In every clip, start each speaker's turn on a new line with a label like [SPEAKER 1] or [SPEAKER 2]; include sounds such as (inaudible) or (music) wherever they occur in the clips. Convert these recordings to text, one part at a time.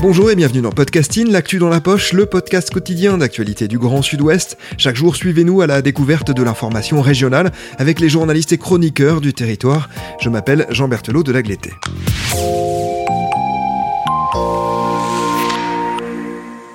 [SPEAKER 1] Bonjour et bienvenue dans Podcasting, l'actu dans la poche, le podcast quotidien d'actualité du Grand Sud-Ouest. Chaque jour, suivez-nous à la découverte de l'information régionale avec les journalistes et chroniqueurs du territoire. Je m'appelle Jean Berthelot de Lagleté.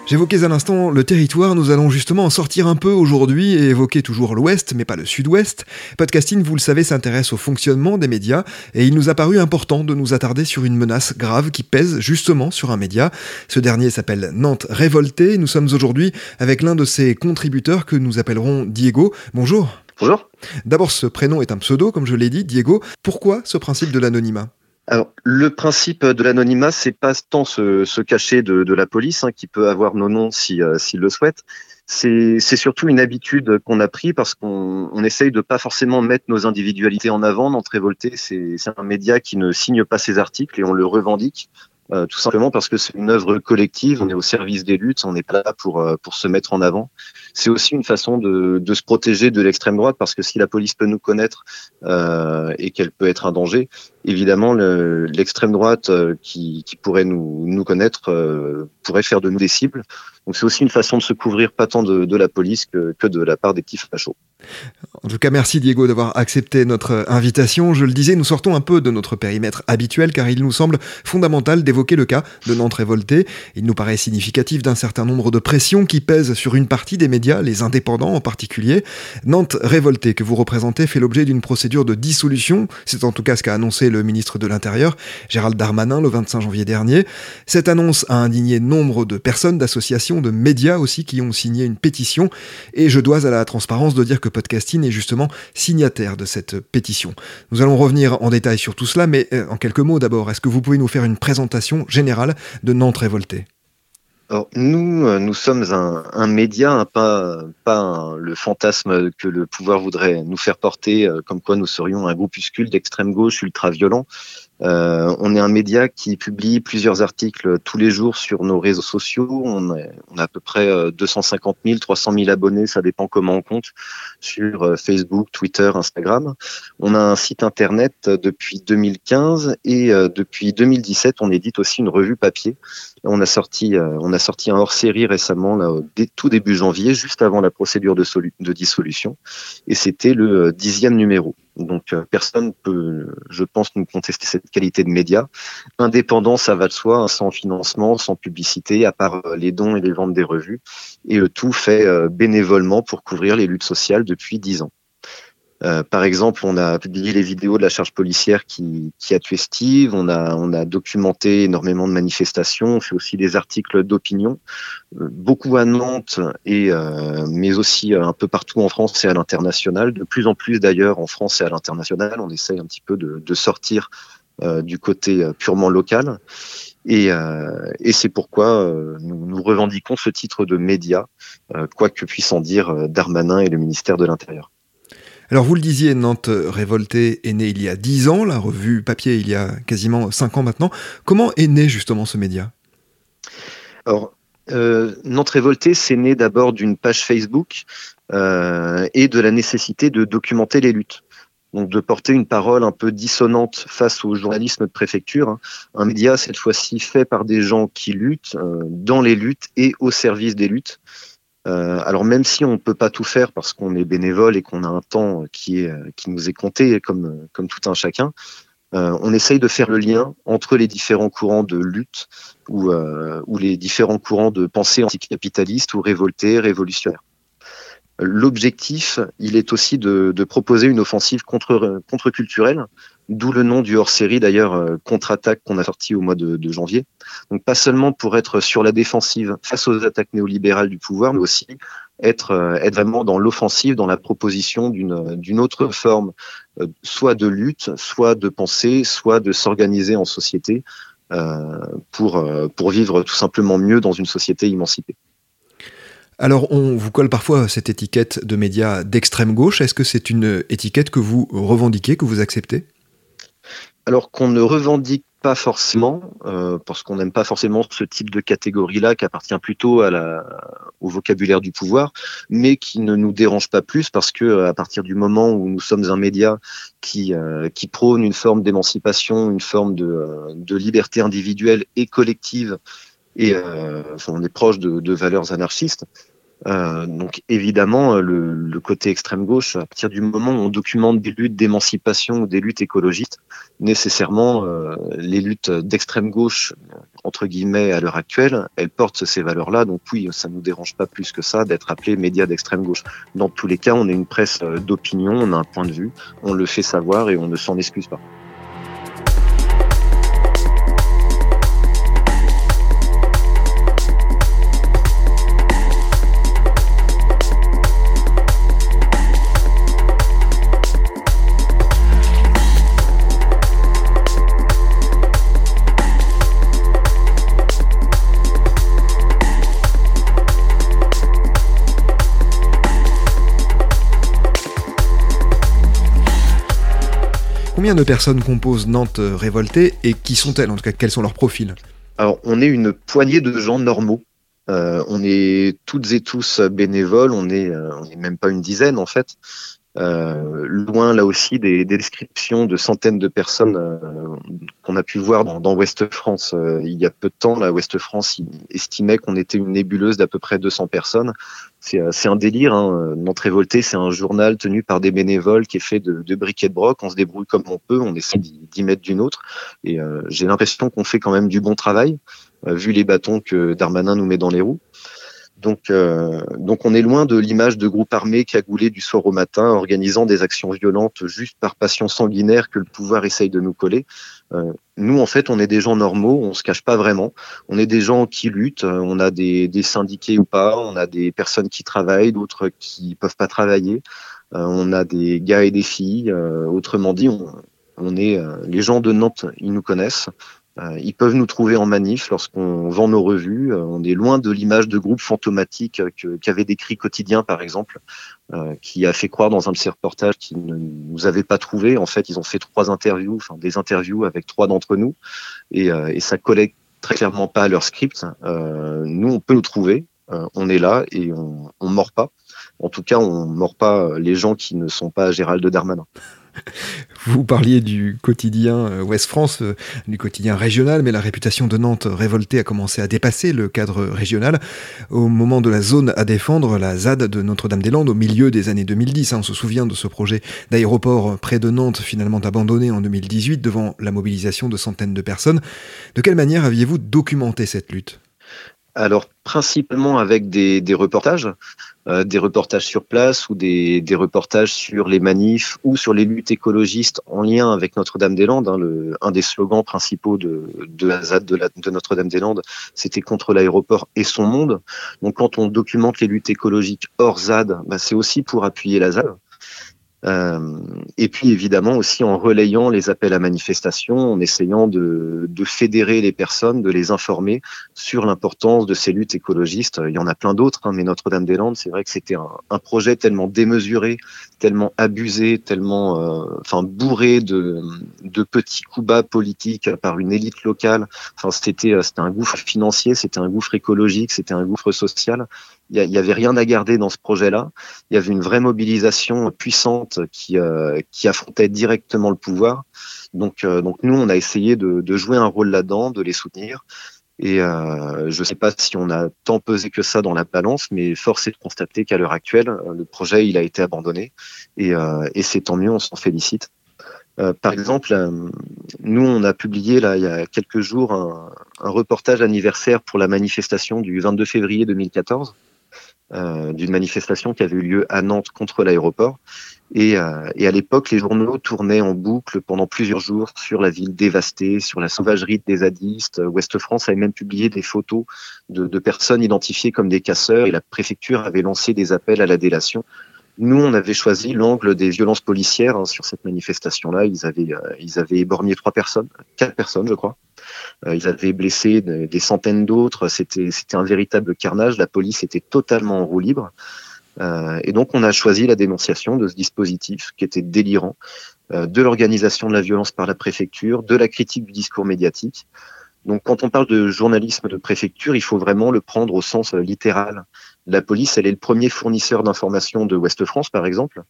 [SPEAKER 1] J'évoquais à l'instant le territoire, nous allons justement en sortir un peu aujourd'hui et évoquer toujours l'Ouest, mais pas le Sud-Ouest. Podcasting, vous le savez, s'intéresse au fonctionnement des médias et il nous a paru important de nous attarder sur une menace grave qui pèse justement sur un média. Ce dernier s'appelle Nantes Révolté. Nous sommes aujourd'hui avec l'un de ses contributeurs que nous appellerons Diego. Bonjour.
[SPEAKER 2] Bonjour.
[SPEAKER 1] D'abord, ce prénom est un pseudo, comme je l'ai dit, Diego. Pourquoi ce principe de l'anonymat?
[SPEAKER 2] Alors, le principe de l'anonymat, c'est pas tant se, se cacher de, de, la police, hein, qui peut avoir nos noms s'il si, le souhaite. C'est surtout une habitude qu'on a pris parce qu'on on essaye de pas forcément mettre nos individualités en avant. Nantes Révolté, c'est un média qui ne signe pas ses articles et on le revendique. Euh, tout simplement parce que c'est une œuvre collective, on est au service des luttes, on n'est pas là pour, euh, pour se mettre en avant. C'est aussi une façon de, de se protéger de l'extrême droite, parce que si la police peut nous connaître euh, et qu'elle peut être un danger, évidemment, l'extrême droite euh, qui, qui, pourrait nous, nous connaître euh, pourrait faire de nous des cibles. Donc c'est aussi une façon de se couvrir pas tant de, de la police que, que, de la part des petits fachos.
[SPEAKER 1] En tout cas, merci Diego d'avoir accepté notre invitation. Je le disais, nous sortons un peu de notre périmètre habituel car il nous semble fondamental d'évoquer le cas de Nantes révoltée. Il nous paraît significatif d'un certain nombre de pressions qui pèsent sur une partie des médias, les indépendants en particulier. Nantes révoltée que vous représentez fait l'objet d'une procédure de dissolution. C'est en tout cas ce qu'a annoncé le ministre de l'Intérieur, Gérald Darmanin, le 25 janvier dernier. Cette annonce a indigné nombre de personnes, d'associations, de médias aussi qui ont signé une pétition. Et je dois à la transparence de dire que Podcasting est justement signataire de cette pétition. Nous allons revenir en détail sur tout cela, mais euh, en quelques mots d'abord, est-ce que vous pouvez nous faire une présentation générale de Nantes révoltée?
[SPEAKER 2] Nous, euh, nous sommes un, média, pas, pas le fantasme que le pouvoir voudrait nous faire porter, euh, comme quoi nous serions un groupuscule d'extrême gauche ultra-violent. Euh, on est un média qui publie plusieurs articles tous les jours sur nos réseaux sociaux. On, a à peu près 250 000, 300 000 abonnés, ça dépend comment on compte, sur euh, Facebook, Twitter, Instagram. On a un site internet depuis 2015 et euh, depuis 2017, on édite aussi une revue papier. On a sorti, on a sorti un hors-série récemment, là, tout début janvier, juste avant la procédure de dissolution, et c'était le dixième numéro. Donc euh, personne peut, je pense, nous contester cette qualité de média. Indépendant, ça va de soi, hein, sans financement, sans publicité, à part euh, les dons et les ventes des revues. Et le tout fait euh, bénévolement pour couvrir les luttes sociales depuis dix ans. Euh, par exemple, on a publié les vidéos de la charge policière qui, a tué Steve. On a, documenté énormément de manifestations. On fait aussi des articles d'opinion, euh, beaucoup à Nantes et euh, mais aussi un peu partout en France et à l'international. De plus en plus d'ailleurs en France et à l'international. On essaye un petit peu de, sortir du côté purement local. Et, c'est pourquoi nous, revendiquons ce titre de média, quoi que puissent en dire Darmanin et le ministère de l'Intérieur.
[SPEAKER 1] Alors vous le disiez, Nantes Révoltée est née il y a 10 ans, la revue papier il y a quasiment 5 ans maintenant. Comment est né justement ce média?
[SPEAKER 2] Alors, euh, Nantes Révoltée, c'est né d'abord d'une page Facebook euh, et de la nécessité de documenter les luttes. Donc de porter une parole un peu dissonante face au journalisme de préfecture. Hein. Un média, cette fois-ci, fait par des gens qui luttent, euh, dans les luttes et au service des luttes. Euh, alors même si on ne peut pas tout faire parce qu'on est bénévole et qu'on a un temps qui, qui nous est compté comme, comme tout un chacun, euh, on essaye de faire le lien entre les différents courants de lutte ou, euh, ou les différents courants de pensée anticapitaliste ou révoltés, révolutionnaires. L'objectif, il est aussi de, de, proposer une offensive contre, contre-culturelle, d'où le nom du hors-série d'ailleurs euh, contre-attaque qu'on a sorti au mois de, janvier. Donc pas seulement pour être sur la défensive face aux attaques néolibérales du pouvoir, mais aussi être, être vraiment dans l'offensive, dans la proposition d'une autre forme, soit de lutte, soit de pensée, soit de s'organiser en société pour, vivre tout simplement mieux dans une société émancipée.
[SPEAKER 1] Alors, on vous colle parfois cette étiquette de médias d'extrême gauche. Est-ce que c'est une étiquette que vous revendiquez, que vous acceptez?
[SPEAKER 2] Alors qu'on ne revendique pas forcément, euh, parce qu'on n'aime pas forcément ce type de catégorie-là qui appartient plutôt au vocabulaire du pouvoir, mais qui ne nous dérange pas plus parce que euh, à partir du moment où nous sommes un média qui, euh, prône une forme d'émancipation, une forme de, liberté individuelle et collective, et on est proche de valeurs anarchistes, euh, donc évidemment, le, le, côté extrême gauche, à partir du moment où on documente des luttes d'émancipation ou des luttes écologistes, nécessairement euh, les luttes d'extrême gauche, entre guillemets, à l'heure actuelle, elles portent ces valeurs-là. Donc oui, ça nous dérange pas plus que ça d'être appelé médias d'extrême gauche. Dans tous les cas, on est une presse euh, d'opinion, on a un point de vue, on le fait savoir et on ne s'en excuse pas.
[SPEAKER 1] Combien de personnes composent Nantes euh, révoltée et qui sont-elles En tout cas, quels sont leurs profils?
[SPEAKER 2] Alors, on est une poignée de gens normaux. Euh, on est toutes et tous bénévoles, on est, euh, même pas une dizaine en fait. Euh, loin là aussi des, des, descriptions de centaines de personnes euh, qu'on a pu voir dans, dans Ouest France. Euh, il y a peu de temps, la Ouest France estimait qu'on était une nébuleuse d'à peu près 200 personnes. C'est un délire. Hein. Nantes Révolté, c'est un journal tenu par des bénévoles qui est fait de, de briquets de broc. On se débrouille comme on peut, on essaie d'y mettre d'une autre. Et j'ai l'impression qu'on fait quand même du bon travail, vu les bâtons que Darmanin nous met dans les roues. Donc, euh, donc on est loin de l'image de groupes armés cagoulés du soir au matin, organisant des actions violentes juste par passion sanguinaire que le pouvoir essaye de nous coller. Euh, nous, en fait, on est des gens normaux, on se cache pas vraiment. On est des gens qui luttent, euh, on a des, syndiqués ou pas, on a des personnes qui travaillent, d'autres qui peuvent pas travailler. On a des gars et des filles. Autrement dit, on est les gens de Nantes, ils nous connaissent. Euh, ils peuvent nous trouver en manif lorsqu'on vend nos revues. Euh, on est loin de l'image de groupe fantomatique qu'avait décrit Quotidien, par exemple, euh, qui a fait croire dans un de ses reportages qu'ils ne nous avaient pas trouvé. En fait, ils ont fait trois interviews, enfin des interviews avec trois d'entre nous, et, et ça collait très clairement pas à leur script. nous, on peut nous trouver, on est là et on, on mord pas. En tout cas, on mord pas les gens qui ne sont pas Gérald Darmanin. (laughs)
[SPEAKER 1] Vous parliez du quotidien euh, Ouest France, euh, du quotidien régional, mais la réputation de Nantes révoltée a commencé à dépasser le cadre régional. Au moment de la zone à défendre, la ZAD de Notre-Dame-des-Landes, au milieu des années 2010, hein, on se souvient de ce projet d'aéroport près de Nantes, finalement abandonné en 2018 devant la mobilisation de centaines de personnes. De quelle manière aviez-vous documenté cette lutte?
[SPEAKER 2] Alors principalement avec des, des reportages, euh, des reportages sur place ou des, des, reportages sur les manifs ou sur les luttes écologistes en lien avec Notre-Dame-des-Landes. Hein, un des slogans principaux de, de la ZAD de, de Notre-Dame-des-Landes, c'était contre l'aéroport et son monde. Donc quand on documente les luttes écologiques hors ZAD, bah, c'est aussi pour appuyer la ZAD. Euh, et puis évidemment aussi en relayant les appels à manifestation, en essayant de, de fédérer les personnes, de les informer sur l'importance de ces luttes écologistes. Il y en a plein d'autres, hein, mais Notre-Dame-des-Landes, c'est vrai que c'était un, projet tellement démesuré, tellement abusé, tellement euh, enfin bourré de, de petits coups bas politiques par une élite locale. Enfin, c'était c'était un gouffre financier, c'était un gouffre écologique, c'était un gouffre social il n'y avait rien à garder dans ce projet-là. Il y avait une vraie mobilisation puissante qui, euh, qui affrontait directement le pouvoir. Donc, euh, donc nous, on a essayé de, de jouer un rôle là-dedans, de les soutenir. Et euh, je ne sais pas si on a tant pesé que ça dans la balance, mais force est de constater qu'à l'heure actuelle, le projet il a été abandonné. Et, euh, et c'est tant mieux, on s'en félicite. Euh, par exemple, nous, on a publié là, il y a quelques jours un, un reportage anniversaire pour la manifestation du 22 février 2014 d'une manifestation qui avait eu lieu à Nantes contre l'aéroport. Et, euh, et, à l'époque, les journaux tournaient en boucle pendant plusieurs jours sur la ville dévastée, sur la sauvagerie des zadistes. Ouest France avait même publié des photos de, personnes identifiées comme des casseurs et la préfecture avait lancé des appels à la délation. Nous, on avait choisi l'angle des violences policières hein, sur cette manifestation-là. Ils avaient, euh, ils avaient éborgné trois personnes, quatre personnes, je crois. Euh, ils avaient blessé des centaines d'autres. C'était, c'était un véritable carnage. La police était totalement en roue libre. Euh, et donc, on a choisi la dénonciation de ce dispositif qui était délirant, euh, de l'organisation de la violence par la préfecture, de la critique du discours médiatique. Donc, quand on parle de journalisme de préfecture, il faut vraiment le prendre au sens littéral. La police, elle est le premier fournisseur d'informations de Ouest France, par exemple.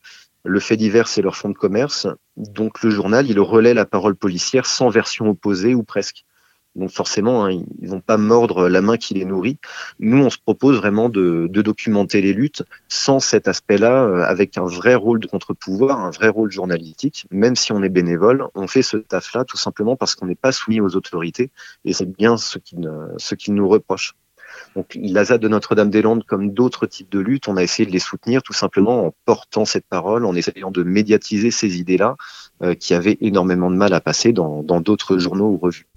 [SPEAKER 2] Le fait divers, c'est leur fonds de commerce. Donc, le journal, il relaie la parole policière sans version opposée ou presque. Donc forcément, hein, ils vont pas mordre la main qui les nourrit. Nous, on se propose vraiment de, documenter les luttes sans cet aspect-là, euh, avec un vrai rôle de contre-pouvoir, un vrai rôle journalistique. Même si on est bénévole, on fait ce taf-là tout simplement parce qu'on n'est pas soumis aux autorités, et c'est bien ce qui, ce qui nous reproche. Donc l'ASAD de Notre-Dame-des-Landes, comme d'autres types de luttes, on a essayé de les soutenir tout simplement en portant cette parole, en essayant de médiatiser ces idées-là, euh, qui avaient énormément de mal à passer dans d'autres journaux ou revues.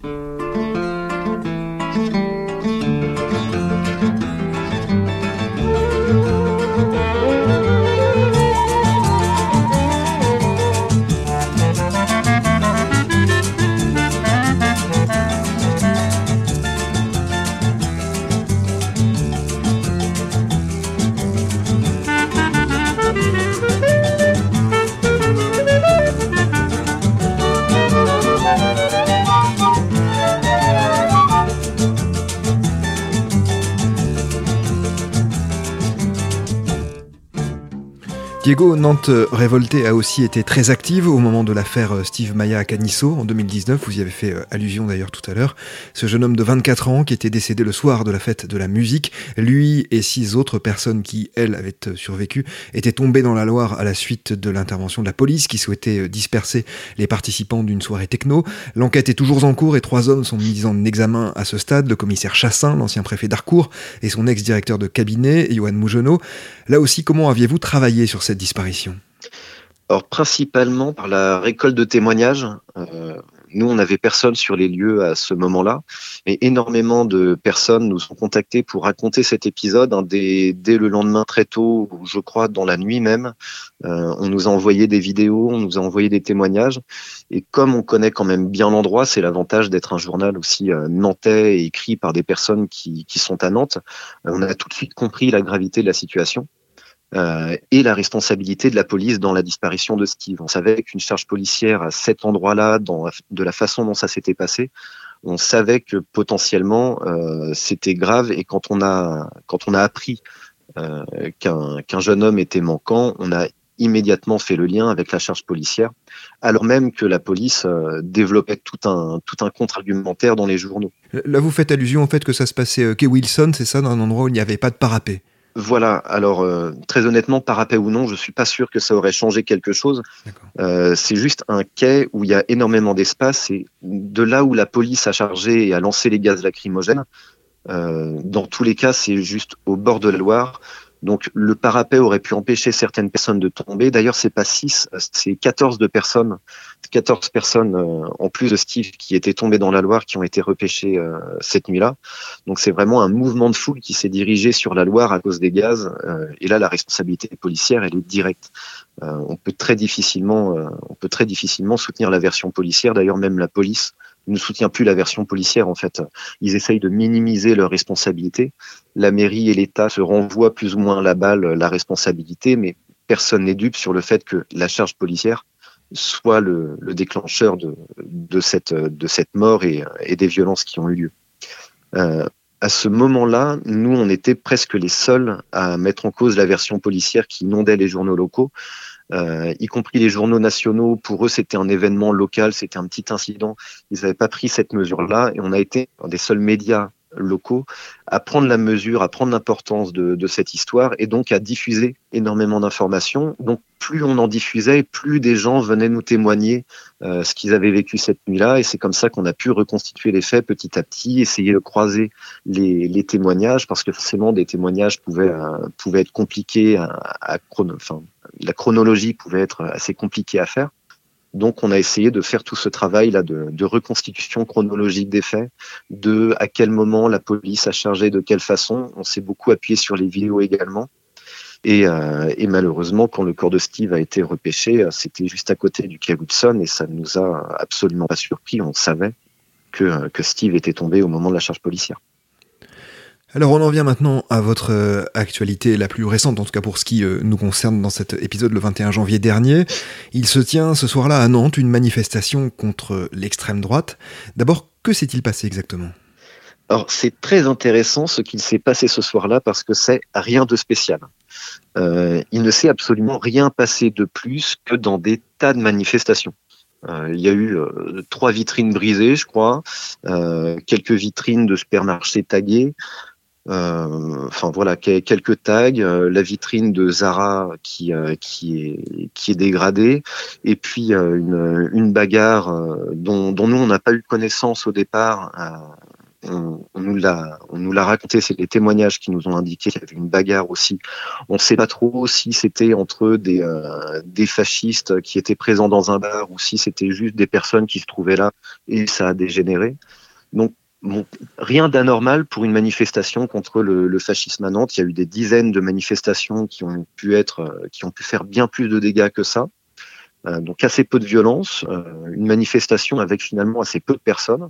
[SPEAKER 1] Diego, Nantes révoltée a aussi été très active au moment de l'affaire euh, Steve Maya à Canisso en 2019. Vous y avez fait euh, allusion d'ailleurs tout à l'heure. Ce jeune homme de 24 ans qui était décédé le soir de la fête de la musique, lui et six autres personnes qui, elles, avaient euh, survécu, étaient tombés dans la Loire à la suite de l'intervention de la police qui souhaitait disperser les participants d'une soirée techno. L'enquête est toujours en cours et trois hommes sont mis en examen à ce stade. Le commissaire Chassin, l'ancien préfet d'Arcourt, et son ex-directeur de cabinet, Johan Mougenot. Là aussi, comment aviez-vous travaillé sur cette disparition
[SPEAKER 2] Alors principalement par la récolte de témoignages. Euh, nous, on n'avait personne sur les lieux à ce moment-là, mais énormément de personnes nous ont contactés pour raconter cet épisode dès, le lendemain très tôt, je crois dans la nuit même. Euh, on nous a envoyé des vidéos, on nous a envoyé des témoignages, et comme on connaît quand même bien l'endroit, c'est l'avantage d'être un journal aussi euh, nantais et écrit par des personnes qui sont à Nantes. on a tout de suite compris la gravité de la situation. Euh, et la responsabilité de la police dans la disparition de Steve. On savait qu'une charge policière à cet endroit-là, de la façon dont ça s'était passé, on savait que potentiellement euh, c'était grave. Et quand on a quand on a appris euh, qu'un jeune homme était manquant, on a immédiatement fait le lien avec la charge policière, alors même que la police développait tout un, tout un contre-argumentaire dans les journaux.
[SPEAKER 1] Là, vous faites allusion au fait que ça se passait quai Wilson, c'est ça, dans un endroit où il n'y avait pas de parapet
[SPEAKER 2] voilà. Alors euh, très honnêtement, parapet ou non, je suis pas sûr que ça aurait changé quelque chose. Euh, c'est juste un quai où il y a énormément d'espace et de là où la police a chargé et a lancé les gaz lacrymogènes. Euh, dans tous les cas, c'est juste au bord de la Loire. Donc le parapet aurait pu empêcher certaines personnes de tomber. D'ailleurs, c'est pas 6, c'est 14 de personnes, 14 personnes euh, en plus de Steve qui étaient tombées dans la Loire qui ont été repêchées euh, cette nuit-là. Donc c'est vraiment un mouvement de foule qui s'est dirigé sur la Loire à cause des gaz. Euh, et là, la responsabilité policière, elle est directe. on peut très difficilement, on peut très difficilement soutenir la version policière. D'ailleurs, même la police ne soutient plus la version policière en fait. Ils essayent de minimiser leur responsabilité. La mairie et l'État se renvoient plus ou moins la balle, la responsabilité, mais personne n'est dupe sur le fait que la charge policière soit le, déclencheur de, de, cette, mort et, et, des violences qui ont eu lieu. Euh, à ce moment-là, nous, on était presque les seuls à mettre en cause la version policière qui inondait les journaux locaux. Euh, y compris les journaux nationaux. Pour eux, c'était un événement local, c'était un petit incident. Ils n'avaient pas pris cette mesure-là et on a été des seuls médias locaux à prendre la mesure, à prendre l'importance de, de, cette histoire et donc à diffuser énormément d'informations. Donc plus on en diffusait, plus des gens venaient nous témoigner euh, ce qu'ils avaient vécu cette nuit-là et c'est comme ça qu'on a pu reconstituer les faits petit à petit, essayer de croiser les, les témoignages parce que forcément des témoignages pouvaient, euh, pouvaient être compliqués à, à la chronologie pouvait être assez compliquée à faire. Donc, on a essayé de faire tout ce travail-là de, reconstitution chronologique des faits, de à quel moment la police a chargé, de quelle façon. On s'est beaucoup appuyé sur les vidéos également. Et, euh, malheureusement, quand le corps de Steve a été repêché, c'était juste à côté du quai Woodson et ça ne nous a absolument pas surpris. On savait que, que Steve était tombé au moment de la charge policière.
[SPEAKER 1] Alors on en vient maintenant à votre euh, actualité la plus récente, en tout cas pour ce qui euh, nous concerne dans cet épisode le 21 janvier dernier. Il se tient ce soir-là à Nantes une manifestation contre l'extrême droite. D'abord, que s'est-il passé exactement?
[SPEAKER 2] Alors c'est très intéressant ce qu'il s'est passé ce soir-là parce que c'est rien de spécial. Euh, il ne s'est absolument rien passé de plus que dans des tas de manifestations. Euh, il y a eu euh, trois vitrines brisées, je crois, euh, quelques vitrines de supermarchés taguées, euh, enfin voilà, quelques tags, euh, la vitrine de Zara qui euh, qui est qui est dégradée, et puis une, une bagarre dont, dont nous on n'a pas eu connaissance au départ. On, on, nous l'a on nous l'a raconté, c'est les témoignages qui nous ont indiqué qu'il y avait une bagarre aussi. On ne sait pas trop si c'était entre des euh, des fascistes qui étaient présents dans un bar ou si c'était juste des personnes qui se trouvaient là et ça a dégénéré. Donc Rien d'anormal pour une manifestation contre le, fascisme à Nantes. Il y a eu des dizaines de manifestations qui ont pu être, euh, qui ont pu faire bien plus de dégâts que ça. Euh, donc assez peu de violence, euh, une manifestation avec finalement assez peu de personnes,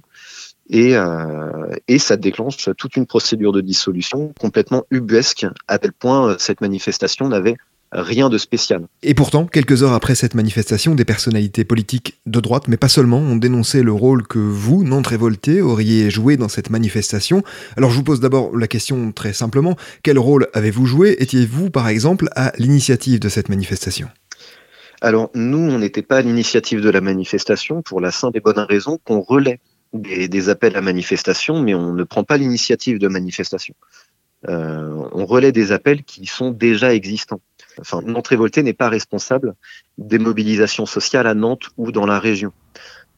[SPEAKER 2] et, euh, ça déclenche toute une procédure de dissolution complètement ubuesque, à tel point cette manifestation n'avait rien de spécial.
[SPEAKER 1] Et pourtant, quelques heures après cette manifestation, des personnalités politiques de droite, mais pas seulement, ont dénoncé le rôle que vous, Nantes révolté, auriez joué dans cette manifestation. Alors je vous pose d'abord la question très simplement, quel rôle avez-vous joué? Étiez-vous, par exemple, à l'initiative de cette manifestation?
[SPEAKER 2] Alors nous, on n'était pas à l'initiative de la manifestation pour la simple et bonne raison qu'on relaie des, des, appels à manifestation, mais on ne prend pas l'initiative de manifestation. Euh, on relaie des appels qui sont déjà existants. Enfin, Nantes Révolté n'est pas responsable des mobilisations sociales à Nantes ou dans la région.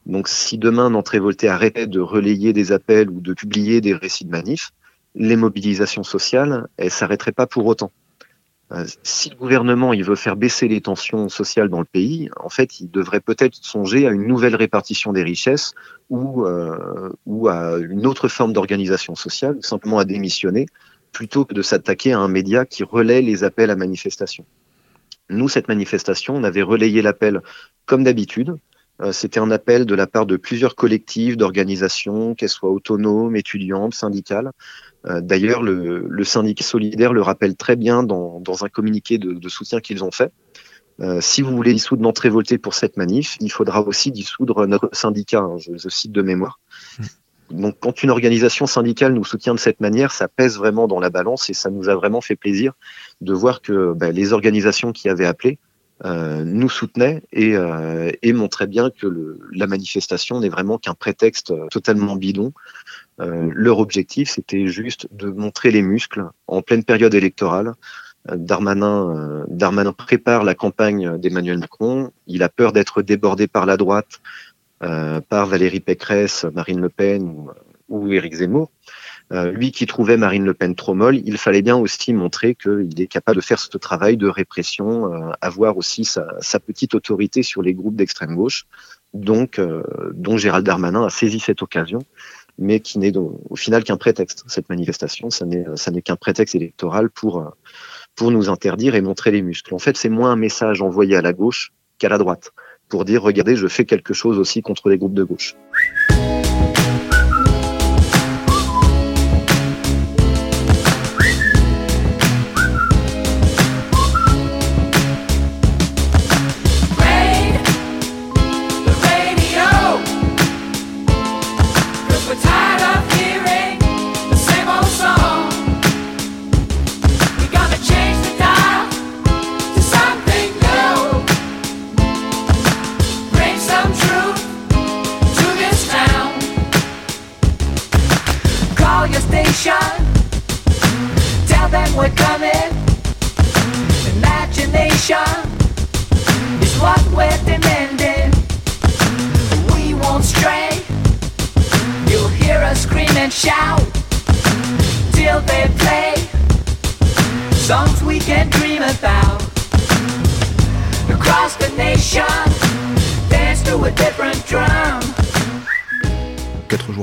[SPEAKER 2] Donc, si demain Nantes Révolté arrêtait de relayer des appels ou de publier des récits de manifs, les mobilisations sociales, elles s'arrêteraient pas pour autant. Euh, si le gouvernement il veut faire baisser les tensions sociales dans le pays, en fait, il devrait peut-être songer à une nouvelle répartition des richesses ou, euh, ou à une autre forme d'organisation sociale, simplement à démissionner, plutôt que de s'attaquer à un média qui relaie les appels à manifestation. Nous, cette manifestation, on avait relayé l'appel comme d'habitude. Euh, C'était un appel de la part de plusieurs collectifs, d'organisations, qu'elles soient autonomes, étudiantes, syndicales. Euh, D'ailleurs, le, syndicat solidaire le rappelle très bien dans, un communiqué de, soutien qu'ils ont fait. Euh, si vous voulez dissoudre Nantes Révolté pour cette manif, il faudra aussi dissoudre notre syndicat, hein, je, je, cite de mémoire. Donc, quand une organisation syndicale nous soutient de cette manière, ça pèse vraiment dans la balance et ça nous a vraiment fait plaisir de voir que ben, les organisations qui avaient appelé euh, nous soutenaient et, euh, et, montraient bien que la manifestation n'est vraiment qu'un prétexte totalement bidon. Euh, leur objectif, c'était juste de montrer les muscles en pleine période électorale. Darmanin, prépare la campagne d'Emmanuel Macron. Il a peur d'être débordé par la droite euh, par Valérie Pécresse, Marine Le Pen ou, ou Éric Zemmour. Euh, lui qui trouvait Marine Le Pen trop molle, il fallait bien aussi montrer qu'il est capable de faire ce travail de répression, euh, avoir aussi sa, sa, petite autorité sur les groupes d'extrême gauche. Donc, euh, dont Gérald Darmanin a saisi cette occasion, mais qui n'est au final qu'un prétexte. Cette manifestation, ça n'est qu'un prétexte électoral pour, pour nous interdire et montrer les muscles. En fait, c'est moins un message envoyé à la gauche qu'à la droite pour dire regardez, je fais quelque chose aussi contre les groupes de gauche.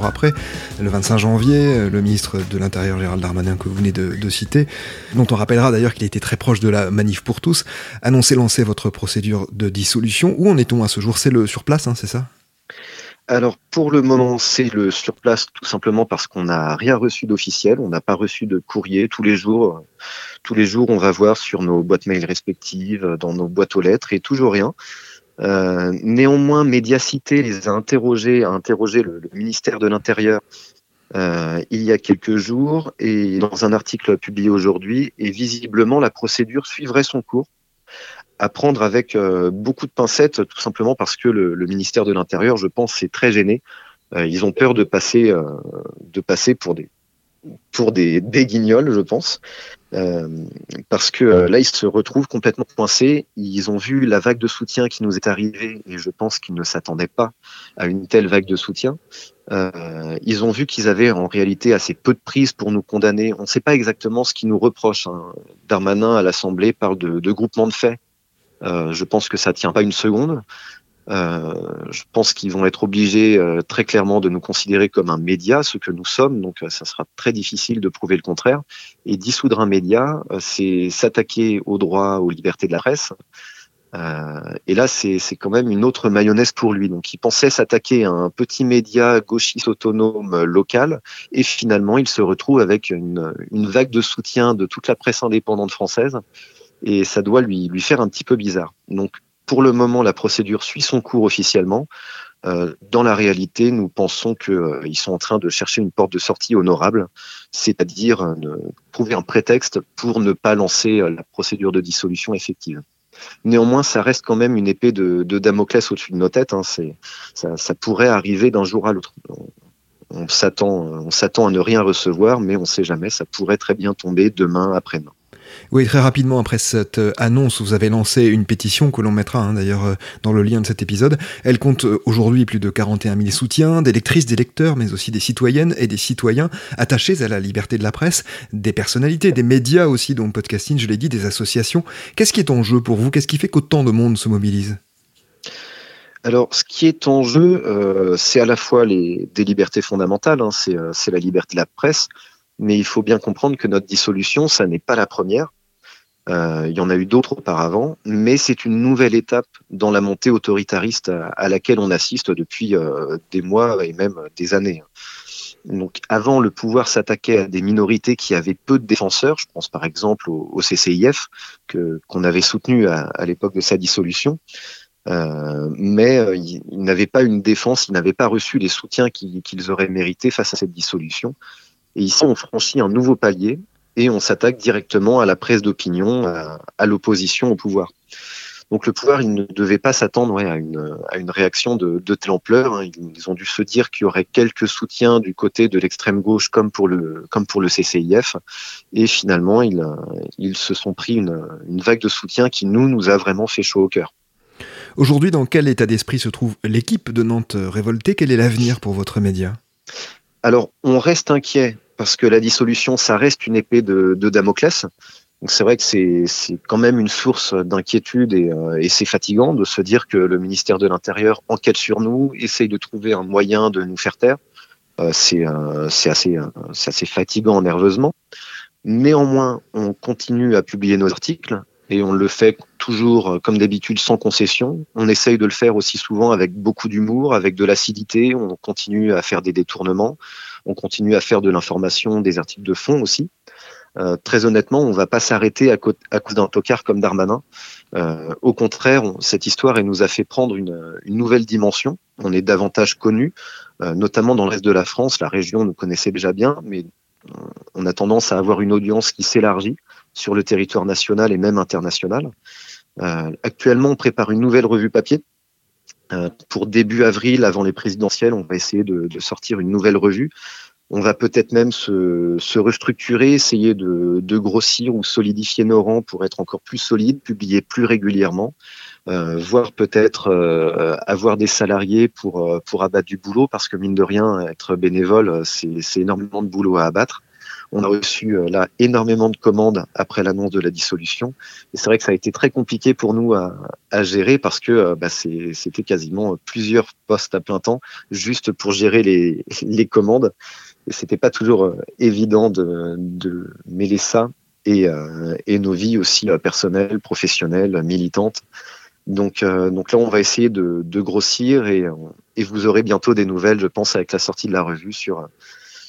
[SPEAKER 1] Après, le 25 janvier, le ministre de l'Intérieur Gérald Darmanin que vous venez de, citer, dont on rappellera d'ailleurs qu'il était très proche de la manif pour tous, annonçait lancer votre procédure de dissolution. Où en est-on à ce jour? C'est le sur place, hein, c'est ça?
[SPEAKER 2] Alors pour le moment, c'est le sur place tout simplement parce qu'on n'a rien reçu d'officiel, on n'a pas reçu de courrier tous les jours. Tous les jours, on va voir sur nos boîtes mail respectives, dans nos boîtes aux lettres, et toujours rien. Euh, néanmoins, Médiacité les a interrogés, a interrogé le, ministère de l'Intérieur euh, il y a quelques jours et dans un article publié aujourd'hui, et visiblement la procédure suivrait son cours. À prendre avec euh, beaucoup de pincettes, tout simplement parce que le, ministère de l'Intérieur, je pense, est très gêné. Ils ont peur de passer, de passer pour des pour des, des guignols, je pense. Euh, parce que euh, là, ils se retrouvent complètement coincés. Ils ont vu la vague de soutien qui nous est arrivée et je pense qu'ils ne s'attendaient pas à une telle vague de soutien. Euh, ils ont vu qu'ils avaient en réalité assez peu de prise pour nous condamner. On ne sait pas exactement ce qu'ils nous reprochent. Hein. Darmanin à l'Assemblée parle de, de groupement de faits. Euh, je pense que ça tient pas une seconde. Euh, je pense qu'ils vont être obligés euh, très clairement de nous considérer comme un média, ce que nous sommes. Donc, euh, ça sera très difficile de prouver le contraire. Et dissoudre un média, c'est s'attaquer aux droits, aux libertés de la presse. Euh, et là, c'est quand même une autre mayonnaise pour lui. Donc, il pensait s'attaquer à un petit média gauchiste autonome local, et finalement, il se retrouve avec une, une vague de soutien de toute la presse indépendante française, et ça doit lui, lui faire un petit peu bizarre. Donc, pour le moment, la procédure suit son cours officiellement. Euh, dans la réalité, nous pensons qu'ils euh, sont en train de chercher une porte de sortie honorable, c'est-à-dire euh, trouver un prétexte pour ne pas lancer la procédure de dissolution effective. Néanmoins, ça reste quand même une épée de, de Damoclès au-dessus de nos têtes. Hein. Ça, ça, pourrait arriver d'un jour à l'autre. On s'attend, on s'attend à ne rien recevoir, mais on ne sait jamais. Ça pourrait très bien tomber demain, après-demain.
[SPEAKER 1] Oui, très rapidement après cette euh, annonce, vous avez lancé une pétition que l'on mettra hein, d'ailleurs euh, dans le lien de cet épisode. Elle compte euh, aujourd'hui plus de 41 000 soutiens, des lectrices, des lecteurs, mais aussi des citoyennes et des citoyens attachés à la liberté de la presse, des personnalités, des médias aussi, dont podcasting, je l'ai dit, des associations. Qu'est-ce qui est en jeu pour vous? Qu'est-ce qui fait qu'autant de monde se mobilise?
[SPEAKER 2] Alors, ce qui est en jeu, c'est à la fois des libertés fondamentales, hein, c'est la liberté de la presse, mais il faut bien comprendre que notre dissolution, ça n'est pas la première. Euh, il y en a eu d'autres auparavant, mais c'est une nouvelle étape dans la montée autoritariste à, laquelle on assiste depuis euh, des mois et même des années. Donc, avant, le pouvoir s'attaquait à des minorités qui avaient peu de défenseurs. Je pense par exemple au, CCIF que qu'on avait soutenu à, à l'époque de sa dissolution. Euh, mais euh, ils, ils n'avaient pas une défense, ils n'avaient pas reçu les soutiens qu'ils auraient mérité face à cette dissolution. Et ici, on franchit un nouveau palier et on s'attaque directement à la presse d'opinion, à, à l'opposition au pouvoir. Donc le pouvoir, il ne devait pas s'attendre ouais, à, une, à une réaction de, de telle ampleur. Hein. Ils, ils, ont dû se dire qu'il y aurait quelques soutiens du côté de l'extrême gauche comme pour le, comme pour le CCIF. Et finalement, ils, ils se sont pris une, une vague de soutien qui, nous, nous a vraiment fait chaud au cœur.
[SPEAKER 1] Aujourd'hui, dans quel état d'esprit se trouve l'équipe de Nantes révoltée? Quel est l'avenir pour votre média?
[SPEAKER 2] Alors, on reste inquiet parce que la dissolution, ça reste une épée de, de Damoclès. Donc c'est vrai que c'est quand même une source d'inquiétude et, euh, et c'est fatigant de se dire que le ministère de l'Intérieur enquête sur nous, essaye de trouver un moyen de nous faire taire. Euh, c'est euh, assez, euh, assez fatigant nerveusement. Néanmoins, on continue à publier nos articles et on le fait toujours euh, comme d'habitude sans concession. On essaye de le faire aussi souvent avec beaucoup d'humour, avec de l'acidité. On continue à faire des détournements, on continue à faire de l'information, des articles de fond aussi. Euh, très honnêtement, on ne va pas s'arrêter à, à, cause d'un tocard comme Darmanin. Euh, au contraire, on, cette histoire elle nous a fait prendre une, nouvelle dimension. On est davantage connu, euh, notamment dans l'est de la France. La région nous connaissait déjà bien, mais on a tendance à avoir une audience qui s'élargit sur le territoire national et même international. Actuellement, on prépare une nouvelle revue papier. Euh, pour début avril, avant les présidentielles, on va essayer de, sortir une nouvelle revue. On va peut-être même se, restructurer, essayer de, grossir ou solidifier nos rangs pour être encore plus solide, publier plus régulièrement, euh, voire peut-être euh, avoir des salariés pour, pour abattre du boulot, parce que mine de rien, être bénévole, c'est énormément de boulot à abattre. On a reçu euh, là énormément de commandes après l'annonce de la dissolution. Et c'est vrai que ça a été très compliqué pour nous à, gérer parce que bah, c'était quasiment plusieurs postes à plein temps juste pour gérer les, (laughs) commandes et c'était pas toujours euh, évident de, mêler ça et, euh, nos vies aussi euh, personnelles, professionnelles, militantes. Donc, là, on va essayer de, grossir et, vous aurez bientôt des nouvelles, je pense, avec la sortie de la revue sur,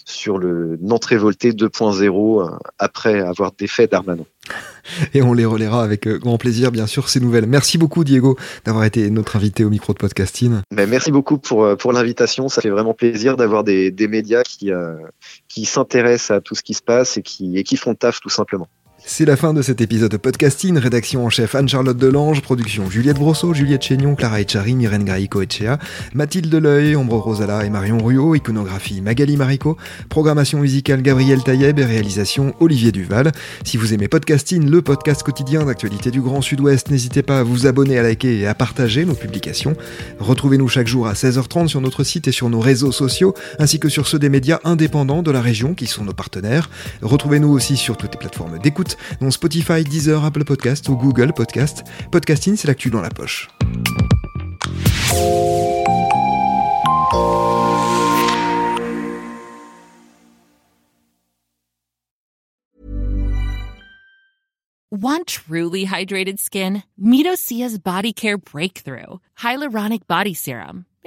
[SPEAKER 2] sur le Nantes révolté 2.0 après avoir défait Darmanin. (laughs)
[SPEAKER 1] Et on les relaiera avec euh, grand plaisir, bien sûr, ces nouvelles. Merci beaucoup, Diego, d'avoir été notre invité au micro de podcasting.
[SPEAKER 2] Ben, merci beaucoup pour, euh, pour l'invitation. Ça fait vraiment plaisir d'avoir des, des médias qui, euh, qui s'intéressent à tout ce qui se passe et qui, et qui font taf, tout simplement.
[SPEAKER 1] C'est la fin de cet épisode de podcasting. Rédaction en chef Anne-Charlotte Delange, production Juliette Brosseau, Juliette Chénion, Clara Echari, Myrène Graïco Echea, Mathilde Deleuil, Ombre Rosala et Marion Ruot, iconographie Magali Marico, programmation musicale Gabriel Taïeb et réalisation Olivier Duval. Si vous aimez podcasting, le podcast quotidien d'actualité du Grand Sud-Ouest, n'hésitez pas à vous abonner, à liker et à partager nos publications. Retrouvez-nous chaque jour à 16h30 sur notre site et sur nos réseaux sociaux, ainsi que sur ceux des médias indépendants de la région qui sont nos partenaires. Retrouvez-nous aussi sur toutes les plateformes d'écoute dont Spotify, Deezer, Apple Podcast ou Google Podcast. Podcasting, c'est l'actu dans la poche.
[SPEAKER 3] Want truly hydrated skin? Medocia's Body Care Breakthrough Hyaluronic Body Serum.